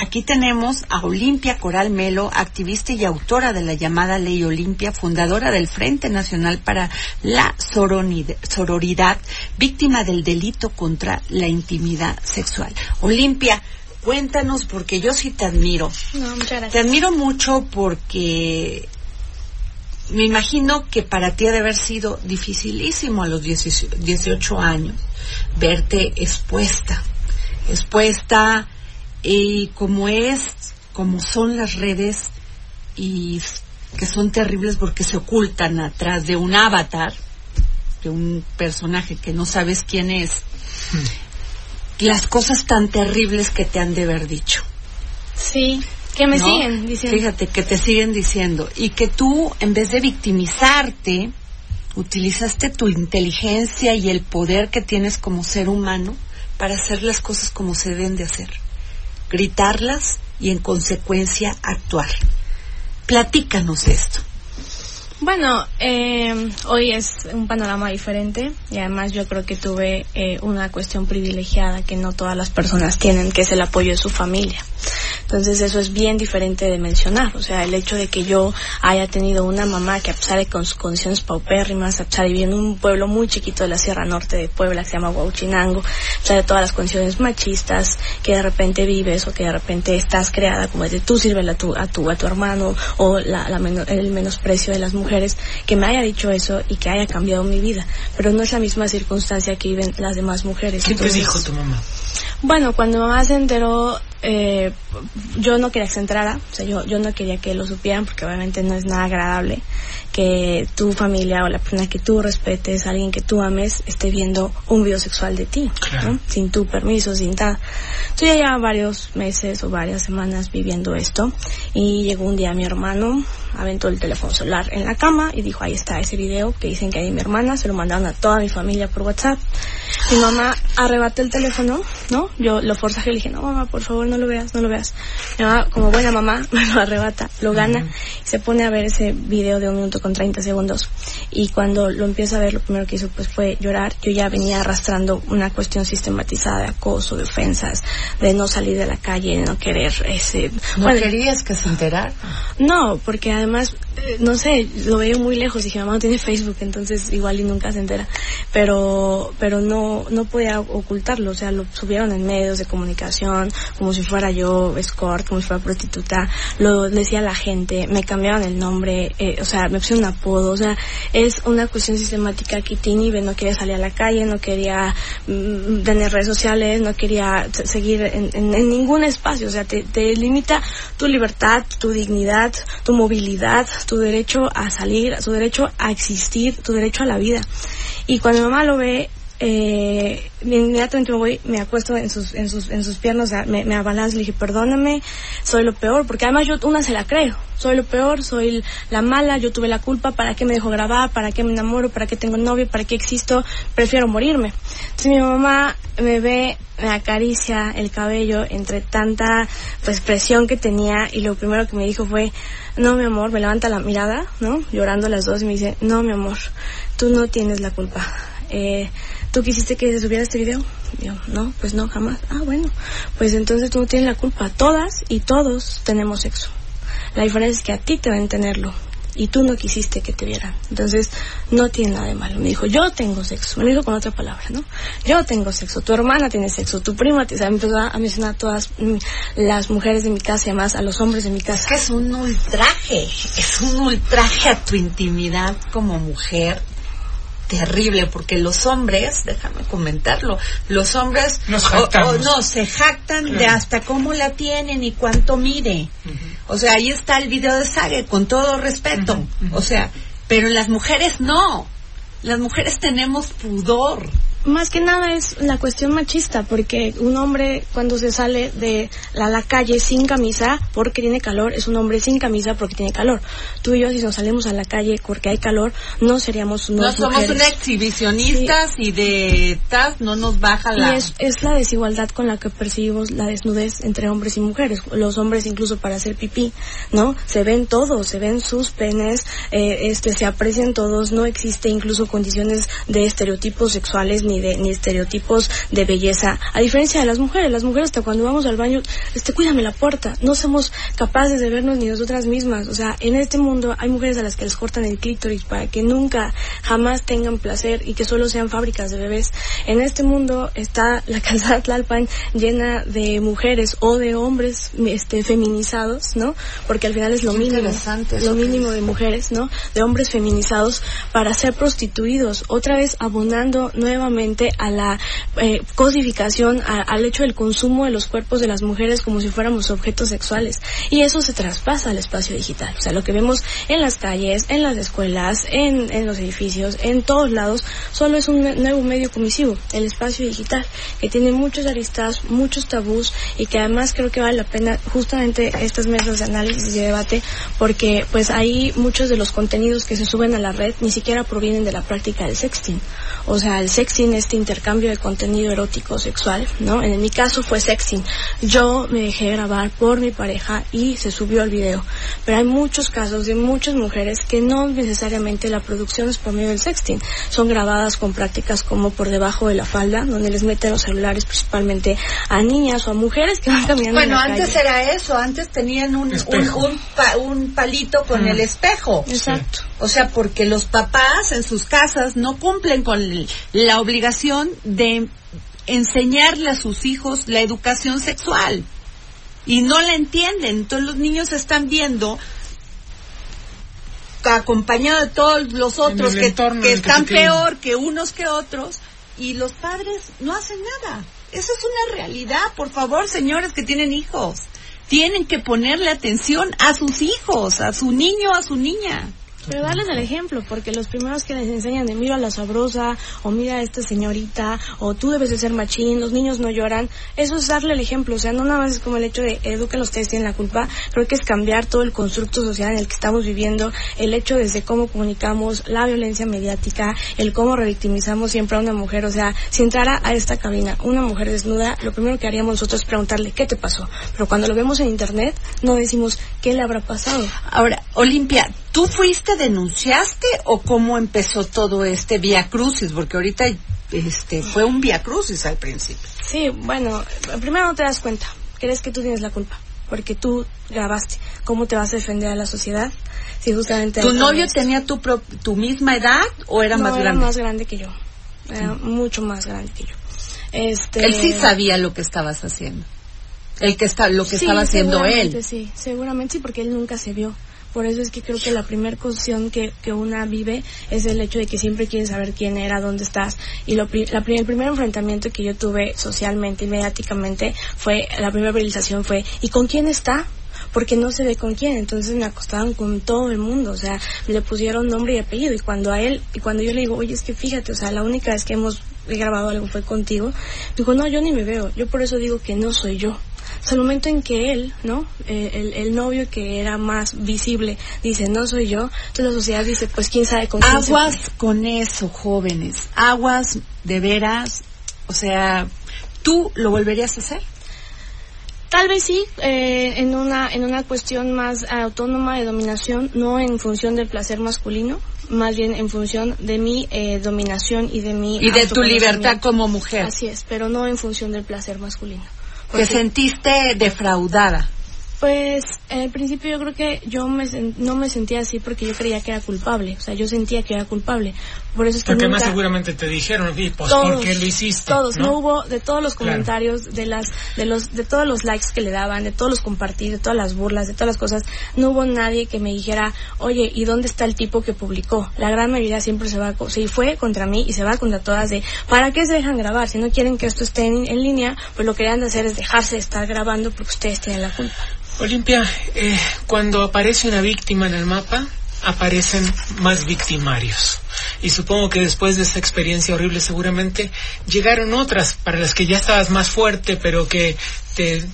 Aquí tenemos a Olimpia Coral Melo, activista y autora de la llamada Ley Olimpia, fundadora del Frente Nacional para la Sororidad, víctima del delito contra la intimidad sexual. Olimpia, cuéntanos, porque yo sí te admiro. No, muchas gracias. Te admiro mucho porque me imagino que para ti ha de haber sido dificilísimo a los 18 años verte expuesta, expuesta y como es, como son las redes y que son terribles porque se ocultan atrás de un avatar, de un personaje que no sabes quién es, las cosas tan terribles que te han de haber dicho. Sí, que me ¿no? siguen diciendo. Fíjate, que te siguen diciendo. Y que tú, en vez de victimizarte, utilizaste tu inteligencia y el poder que tienes como ser humano para hacer las cosas como se deben de hacer. Gritarlas y en consecuencia actuar. Platícanos esto. Bueno, eh, hoy es un panorama diferente y además yo creo que tuve eh, una cuestión privilegiada que no todas las personas tienen, que es el apoyo de su familia. Entonces eso es bien diferente de mencionar. O sea, el hecho de que yo haya tenido una mamá que a pesar de con sus condiciones paupérrimas, a pesar de vivir en un pueblo muy chiquito de la Sierra Norte de Puebla, que se llama Huauchinango, a pesar de todas las condiciones machistas que de repente vives o que de repente estás creada como de tú sirve a tu, a tu, a tu hermano o la, la el menosprecio de las mujeres, que me haya dicho eso y que haya cambiado mi vida. Pero no es la misma circunstancia que viven las demás mujeres. ¿Qué te dijo tu mamá? Bueno, cuando mamá se enteró, eh, yo no quería que se enterara, o sea, yo, yo no quería que lo supieran porque obviamente no es nada agradable que tu familia o la persona que tú respetes, alguien que tú ames, esté viendo un video sexual de ti, Claro. ¿no? sin tu permiso, sin nada. Entonces ya llevaba varios meses o varias semanas viviendo esto y llegó un día mi hermano, aventó el teléfono celular en la cama y dijo, ahí está ese video que dicen que hay mi hermana, se lo mandaron a toda mi familia por WhatsApp. Mi mamá arrebató el teléfono, ¿no? Yo lo forzaje y le dije, no mamá, por favor, no lo veas, no lo veas. Mi mamá, como buena mamá, me lo arrebata, lo gana y se pone a ver ese video de un minuto con 30 segundos. Y cuando lo empieza a ver, lo primero que hizo pues fue llorar. Yo ya venía arrastrando una cuestión sistematizada de acoso, de ofensas, de no salir de la calle, de no querer ese... ¿No bueno, querías que se enterara? no, porque además, no sé, lo veo muy lejos. Dije, mamá no tiene Facebook, entonces igual y nunca se entera. Pero, pero no, no podía ocultarlo. O sea, lo subieron en medios de comunicación, como si fuera yo escort, como si fuera prostituta. Lo decía la gente, me cambiaron el nombre, eh, o sea, me pusieron un apodo. O sea, es una cuestión sistemática que te inhibe. No quería salir a la calle, no quería mm, tener redes sociales, no quería se- seguir en, en- en ningún espacio. O sea, te, te limita tu libertad, tu dignidad, tu movilidad, tu derecho a salir, tu derecho a existir, tu derecho a la vida. Y cuando mi mamá lo ve, eh, inmediatamente me voy, me acuesto en sus, en sus, en sus piernas, me, me abalanzo y le dije, perdóname, soy lo peor, porque además yo una se la creo, soy lo peor, soy la mala, yo tuve la culpa, ¿para qué me dejo grabar? ¿Para qué me enamoro? ¿Para qué tengo novio? ¿Para qué existo? Prefiero morirme. Entonces mi mamá me ve, me acaricia el cabello entre tanta pues presión que tenía y lo primero que me dijo fue, no mi amor, me levanta la mirada, ¿no? Llorando las dos y me dice, no mi amor, tú no tienes la culpa. Eh, ¿Tú quisiste que se subiera este video? Yo, no, pues no, jamás. Ah, bueno, pues entonces tú no tienes la culpa. Todas y todos tenemos sexo. La diferencia es que a ti te ven tenerlo y tú no quisiste que te vieran. Entonces, no tiene nada de malo. Me dijo, yo tengo sexo. Me lo dijo con otra palabra, ¿no? Yo tengo sexo, tu hermana tiene sexo, tu prima, te, o sea, empezó a mencionar a todas mm, las mujeres de mi casa y además a los hombres de mi casa. Es que es un ultraje, es un ultraje a tu intimidad como mujer terrible, porque los hombres, déjame comentarlo, los hombres Nos o- no, se jactan de hasta cómo la tienen y cuánto mide. O sea, ahí está el video de Sage, con todo respeto. O sea, pero las mujeres no. Las mujeres tenemos pudor. Más que nada es la cuestión machista, porque un hombre cuando se sale de la, la, calle sin camisa porque tiene calor, es un hombre sin camisa porque tiene calor. Tú y yo si nos salimos a la calle porque hay calor, no seríamos No somos un exhibicionistas y de tas no nos baja la... Y es, es la desigualdad con la que percibimos la desnudez entre hombres y mujeres. Los hombres incluso para hacer pipí, ¿no? Se ven todos, se ven sus penes, eh, este, se aprecian todos, no existe incluso condiciones de estereotipos sexuales ni de ni estereotipos de belleza. A diferencia de las mujeres, las mujeres hasta cuando vamos al baño, este, cuídame la puerta. No somos capaces de vernos ni nosotras mismas. O sea, en este mundo hay mujeres a las que les cortan el clítoris para que nunca, jamás tengan placer y que solo sean fábricas de bebés. En este mundo está la calzada Tlalpan llena de mujeres o de hombres este, feminizados, ¿no? Porque al final es lo mínimo, lo mínimo de mujeres, ¿no? De hombres feminizados para ser prostituidos. Otra vez abonando nuevamente a la eh, codificación, al hecho del consumo de los cuerpos de las mujeres como si fuéramos objetos sexuales. Y eso se traspasa al espacio digital. O sea, lo que vemos en las calles, en las escuelas, en, en los edificios, en todos lados, solo es un nuevo medio comisivo, el espacio digital, que tiene muchos aristas, muchos tabús y que además creo que vale la pena justamente estas mesas de análisis y debate porque pues ahí muchos de los contenidos que se suben a la red ni siquiera provienen de la práctica del sexting. O sea, el sexting, este intercambio de contenido erótico sexual, ¿no? En mi caso fue sexting. Yo me dejé grabar por mi pareja y se subió el video. Pero hay muchos casos de muchas mujeres que no necesariamente la producción es por medio del sexting. Son grabadas con prácticas como por debajo de la falda, donde les meten los celulares principalmente a niñas o a mujeres que van caminando. Bueno, en la antes calle. era eso, antes tenían un, un, un, pa- un palito con el espejo. Exacto. O sea, porque los papás en sus casas no cumplen con el- la obligación de enseñarle a sus hijos la educación sexual. Y no la entienden. Entonces los niños están viendo acompañado de todos los otros que, están peor que unos que otros y los padres no hacen nada. Esa es una realidad. Por favor, señores que tienen hijos, tienen que ponerle atención a sus hijos, a su niño, a su niña. Pero darles el ejemplo, porque los primeros que les enseñan de mira a la sabrosa, o mira a esta señorita, o tú debes de ser machín, los niños no lloran, eso es darle el ejemplo, o sea, no nada más es como el hecho de eduquen ustedes tienen la culpa, creo que es cambiar todo el constructo social en el que estamos viviendo, el hecho desde cómo comunicamos la violencia mediática, el cómo revictimizamos siempre a una mujer, o sea, si entrara a esta cabina una mujer desnuda, lo primero que haríamos nosotros es preguntarle qué te pasó, pero cuando lo vemos en internet, no decimos qué le habrá pasado. Ahora, Olimpia, ¿tú fuiste, denunciaste o cómo empezó todo este vía crucis? Porque ahorita este fue un vía crucis al principio. Sí, bueno, primero no te das cuenta, crees que tú tienes la culpa, porque tú grabaste. ¿Cómo te vas a defender a la sociedad si justamente... ¿Tu novio tenía tu, pro- tu misma edad o era esto? más no, grande? era más grande que yo, era mucho más grande que yo. Este... Él sí sabía lo que estabas haciendo. El que está, lo que Sí, estaba haciendo él. Sí, seguramente sí, porque él nunca se vio. Por eso es que creo que la primera cuestión que, que una vive es el hecho de que siempre quieres saber quién era, dónde estás. Y lo, la, el primer enfrentamiento que yo tuve socialmente y mediáticamente fue, la primera realización fue, ¿y con quién está? porque no se ve con quién, entonces me acostaban con todo el mundo, o sea, le pusieron nombre y apellido y cuando a él, y cuando yo le digo, oye, es que fíjate, o sea, la única vez que hemos grabado algo fue contigo, dijo, no, yo ni me veo, yo por eso digo que no soy yo. Sea, el momento en que él, ¿no? Eh, el, el novio que era más visible dice, no soy yo, entonces la sociedad dice, pues quién sabe con quién Aguas fue. con eso, jóvenes. Aguas de veras. O sea, ¿tú lo volverías a hacer? Tal vez sí, eh, en una en una cuestión más autónoma de dominación, no en función del placer masculino, más bien en función de mi eh, dominación y de mi Y de tu libertad como mujer. Así es, pero no en función del placer masculino. Te sentiste defraudada. pues al principio yo creo que yo me no me sentía así porque yo creía que era culpable, o sea, yo sentía que era culpable. Por eso es que Porque nunca... más seguramente te dijeron, "Sí, pues todos, ¿por qué lo hiciste? Todos, no, ¿no? hubo de todos los Claro. comentarios, de las, de los, de todos los likes que le daban, de todos los compartir, de todas las burlas, de todas las cosas, no hubo nadie que me dijera, oye, ¿y dónde está el tipo que publicó? La gran mayoría siempre se va, se fue contra mí y se va contra todas de, ¿para qué se dejan grabar? Si no quieren que esto esté en, en línea, pues lo que deben de hacer es dejarse de estar grabando porque ustedes tienen la culpa. Olimpia, eh, cuando aparece una víctima en el mapa, aparecen más victimarios. y supongo que después de esa experiencia horrible seguramente llegaron otras para las que ya estabas más fuerte, pero que te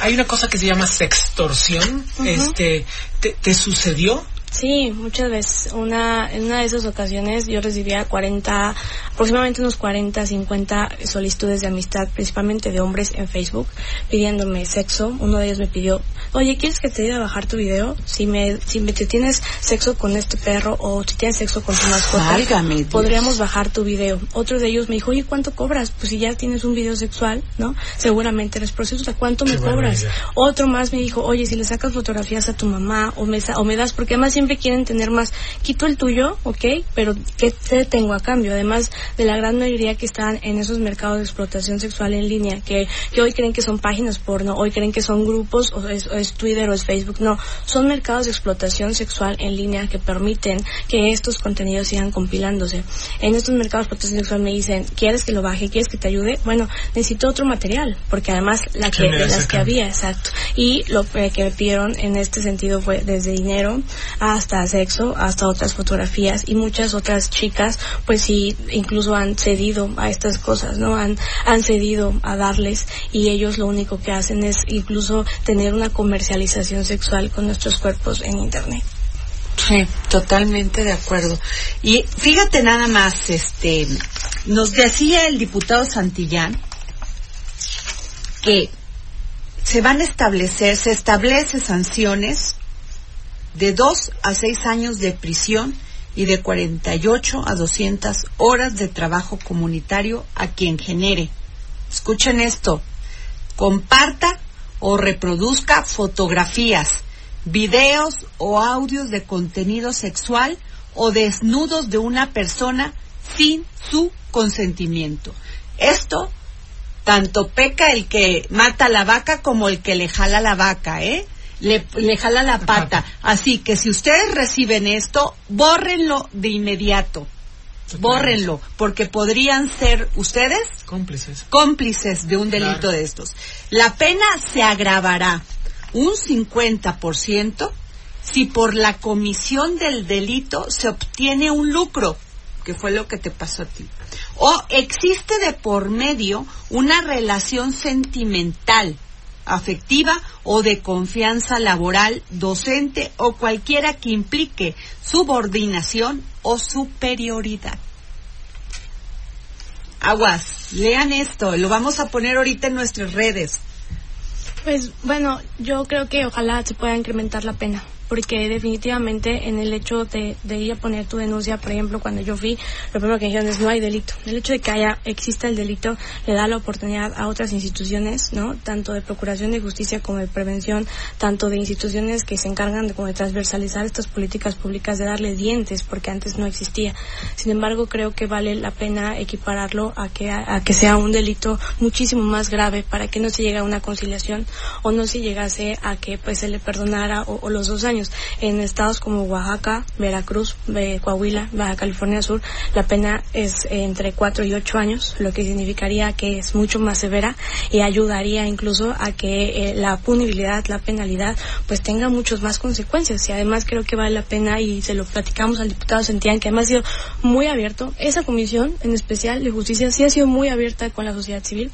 hay una cosa que se llama sextorsión, este te, te sucedió Sí, muchas veces. Una, en una de esas ocasiones yo recibía 40, aproximadamente unos 40, 50 solicitudes de amistad, principalmente de hombres en Facebook, pidiéndome sexo. Uno de ellos me pidió, oye, ¿quieres que te ayude a bajar tu video? Si me, si me te tienes sexo con este perro o si tienes sexo con tu mascota, Válgame podríamos bajar tu video. Otro de ellos me dijo, oye, ¿cuánto cobras? Pues si ya tienes un video sexual, ¿no? Seguramente eres prostituta, ¿cuánto me Qué cobras? Otro más me dijo, oye, si le sacas fotografías a tu mamá o me, sa- o me das, porque además siempre quieren tener más, quito el tuyo, ¿ok? Pero ¿qué te tengo a cambio? Además de la gran mayoría que están en esos mercados de explotación sexual en línea, que, que hoy creen que son páginas porno, hoy creen que son grupos, o es, o es Twitter o es Facebook, no, son mercados de explotación sexual en línea que permiten que estos contenidos sigan compilándose. En estos mercados de explotación sexual me dicen, ¿quieres que lo baje? ¿Quieres que te ayude? Bueno, necesito otro material, porque además la ¿Qué que, de las a que había, exacto. Y lo eh, que me pidieron en este sentido fue desde dinero hasta sexo, hasta otras fotografías y muchas otras chicas, pues sí, incluso han cedido a estas cosas, ¿no? Han, han cedido a darles y ellos lo único que hacen es incluso tener una comercialización sexual con nuestros cuerpos en Internet. Sí, totalmente de acuerdo. Y fíjate nada más, este, nos decía el diputado Santillán que se van a establecer, se establece sanciones de dos a seis años de prisión y de 48 a 200 horas de trabajo comunitario a quien genere. Escuchen esto, comparta o reproduzca fotografías, videos o audios de contenido sexual o desnudos de una persona sin su consentimiento. Esto tanto peca el que mata la vaca como el que le jala la vaca, ¿eh? Le, le jala la pata. Así que si ustedes reciben esto, bórrenlo de inmediato. Bórrenlo, porque podrían ser ustedes cómplices. cómplices de un delito Claro. de estos. La pena se agravará un 50% si por la comisión del delito se obtiene un lucro, que fue lo que te pasó a ti. O existe de por medio una relación sentimental, afectiva o de confianza laboral, docente o cualquiera que implique subordinación o superioridad. Aguas, lean esto, lo vamos a poner ahorita en nuestras redes. Pues bueno, yo creo que ojalá se pueda incrementar la pena, porque definitivamente en el hecho de, de ir a poner tu denuncia, por ejemplo, cuando yo fui, lo primero que dijeron es no hay delito. El hecho de que haya, exista el delito le da la oportunidad a otras instituciones, ¿no? Tanto de procuración de justicia como de prevención, tanto de instituciones que se encargan de como de transversalizar estas políticas públicas, de darle dientes, porque antes no existía. Sin embargo, creo que vale la pena equipararlo a que, a, que sea un delito muchísimo más grave para que no se llegue a una conciliación o no se llegase a que pues se le perdonara o, o los dos años. En estados como Oaxaca, Veracruz, eh, Coahuila, Baja California Sur, la pena es eh, entre cuatro y ocho años, lo que significaría que es mucho más severa y ayudaría incluso a que eh, la punibilidad, la penalidad, pues tenga muchas más consecuencias. Y además creo que vale la pena y se lo platicamos al diputado Sentián, que además ha sido muy abierto. Esa comisión, en especial de justicia, sí ha sido muy abierta con la sociedad civil.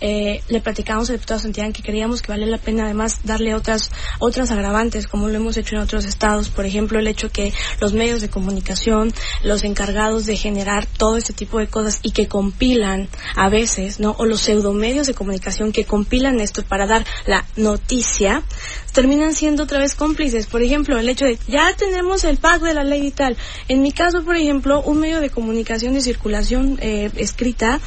Eh, le platicamos al diputado Sentián que creíamos que vale la pena además darle otras otras agravantes como lo hemos hecho en otros estados por ejemplo el hecho que los medios de comunicación los encargados de generar todo este tipo de cosas y que compilan a veces no o los pseudomedios de comunicación que compilan esto para dar la noticia terminan siendo otra vez cómplices. Por ejemplo el hecho de ya tenemos el pack de la ley y tal en mi caso por ejemplo un medio de comunicación de circulación eh, escrita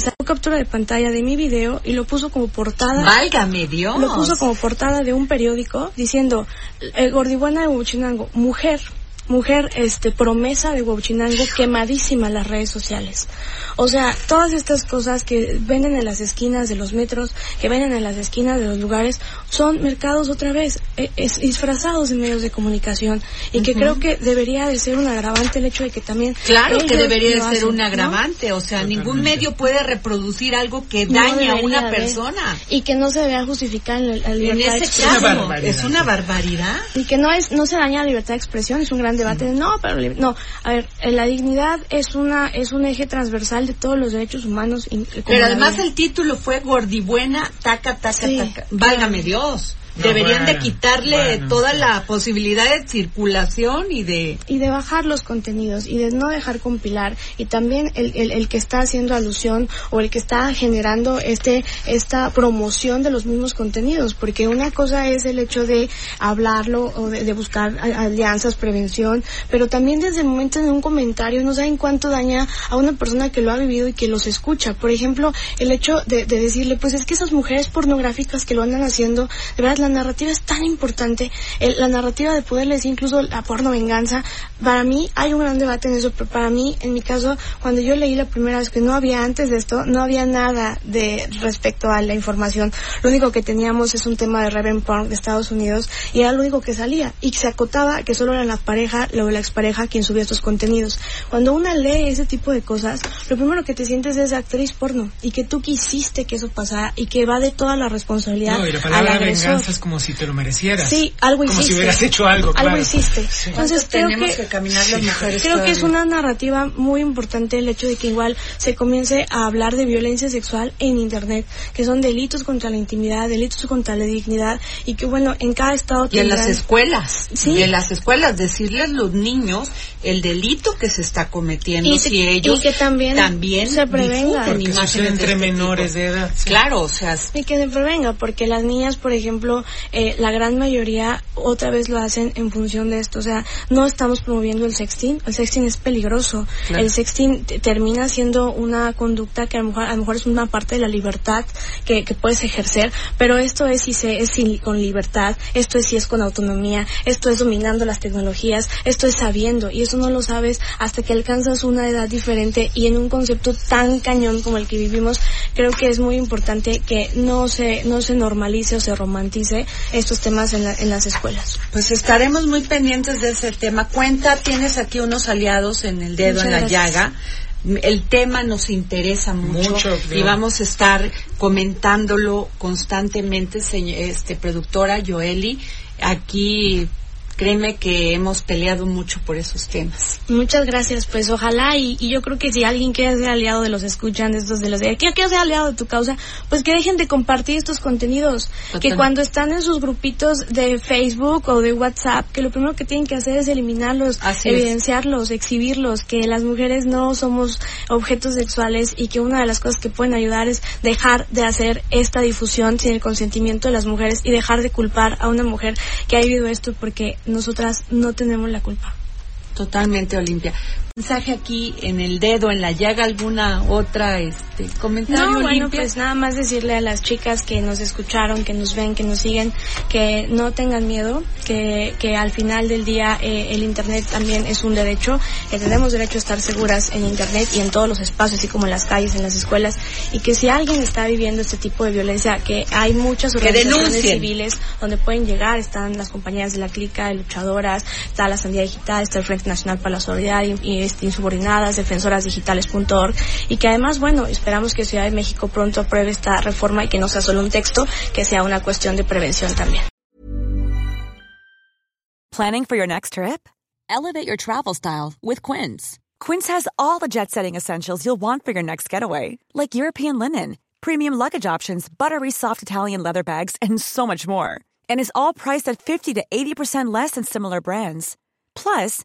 sacó captura de pantalla de mi video y lo puso como portada Válgame Dios. lo puso como portada de un periódico diciendo eh, Gordibuena de Huachinango, mujer, mujer, este, promesa de Huachinango quemadísima en las redes sociales. O sea, todas estas cosas que venden en las esquinas de los metros, que venden en las esquinas de los lugares, son mercados otra vez, eh, es, disfrazados de medios de comunicación y que creo que debería de ser un agravante el hecho de que también Claro que debería de ser un ¿no? agravante, o sea, ningún medio puede reproducir algo que No daña a una haber. persona. y que no se vea justificar en la, la En libertad de ese expresión. caso, es una barbaridad. y que no es no se daña la libertad de expresión es un gran gran debate de no, pero no, a ver, eh, la dignidad es una es un eje transversal de todos los derechos humanos. Pero además el título fue gordibuena, taca, taca, taca. Válgame Dios. Deberían de quitarle toda la posibilidad de circulación y de... Y de bajar los contenidos y de no dejar compilar. Y también el, el, el, que está haciendo alusión o el que está generando este esta promoción de los mismos contenidos. Porque una cosa es el hecho de hablarlo o de, de buscar alianzas, prevención, pero también desde el momento de un comentario no saben cuánto daña a una persona que lo ha vivido y que los escucha. Por ejemplo, el hecho de, de decirle, pues es que esas mujeres pornográficas que lo andan haciendo, de verdad la narrativa es tan importante, el, la narrativa de poderles incluso la porno venganza, para mí hay un gran debate en eso, pero para mí, en mi caso, cuando yo leí la primera vez que no había antes de esto, no había nada de respecto a la información, lo único que teníamos es un tema de Reverend Porn de Estados Unidos y era lo único que salía y se acotaba que solo era la pareja o la expareja quien subía estos contenidos. Cuando una lee ese tipo de cosas, lo primero que te sientes es actriz porno y que tú quisiste que eso pasara y que va de toda la responsabilidad no, y la palabra venganza es como si te lo merecieras. Sí, algo hiciste. Como si hubieras hecho algo, Algo hiciste. Sí. Entonces creo que, que, caminar las mujeres creo que es una narrativa muy importante el hecho de que igual se comience a hablar de violencia sexual en internet, que son delitos contra la intimidad, delitos contra la dignidad y que bueno, en cada estado Y en las escuelas, ¿Sí? y en las escuelas decirles a los niños el delito que se está cometiendo y, si ellos y que también, también se prevenga porque sucede entre este menores tipo. de edad. Sí. Claro, o sea, y que se prevenga porque las niñas, por ejemplo, eh, la gran mayoría otra vez lo hacen en función de esto. O sea, no estamos promoviendo el sexting. El sexting es peligroso. Claro. El sexting termina siendo una conducta que a lo mejor, a lo mejor es una parte de la libertad que, que puedes ejercer, pero esto es si se es sin, con libertad, esto es si es con autonomía, esto es dominando las tecnologías, esto es sabiendo y eso no lo sabes hasta que alcanzas una edad diferente y en un concepto tan cañón como el que vivimos, creo que es muy importante que no se no se normalice o se romantice estos temas en, la, en, las escuelas. Pues estaremos muy pendientes de ese tema. Cuenta, tienes aquí unos aliados en el dedo, Muchas en la gracias. llaga. El tema nos interesa mucho, Mucho, y vamos a estar comentándolo constantemente, señor, este productora Joeli. Aquí créeme que hemos peleado mucho por esos temas. Muchas gracias, pues ojalá y, y, yo creo que si alguien quiere ser aliado de los escuchan, de estos de los de que quiero ser aliado de tu causa, pues que dejen de compartir estos contenidos, que cuando están en sus grupitos de Facebook o de WhatsApp, que lo primero que tienen que hacer es eliminarlos, Así evidenciarlos, es. exhibirlos, que las mujeres no somos objetos sexuales y que una de las cosas que pueden ayudar es dejar de hacer esta difusión sin el consentimiento de las mujeres y dejar de culpar a una mujer que ha vivido esto porque nosotras no tenemos la culpa. Totalmente, Olimpia. Mensaje aquí en el dedo, en la llaga, alguna otra este comentario. No, bueno, pues nada más decirle a las chicas que nos escucharon, que nos ven, que nos siguen, que no tengan miedo, que, que al final del día eh, el Internet también es un derecho, que tenemos derecho a estar seguras en Internet y en todos los espacios, así como en las calles, en las escuelas, y que si alguien está viviendo este tipo de violencia, que hay muchas organizaciones civiles donde pueden llegar, están las compañías de la clica, de luchadoras, está la Sandía Digital, está el Frente Nacional para la Solidaridad y este, insubordinadas, defensorasdigitales.org y que además, bueno, esperamos que Ciudad de México pronto apruebe esta reforma y que no sea solo un texto, que sea una cuestión de prevención también. Planning for your next trip? Elevate your travel style with Quince. Quince has all the jet-setting essentials you'll want for your next getaway, like European linen, premium luggage options, buttery soft Italian leather bags, and so much more. And is all priced at 50 to 80% less than similar brands. Plus,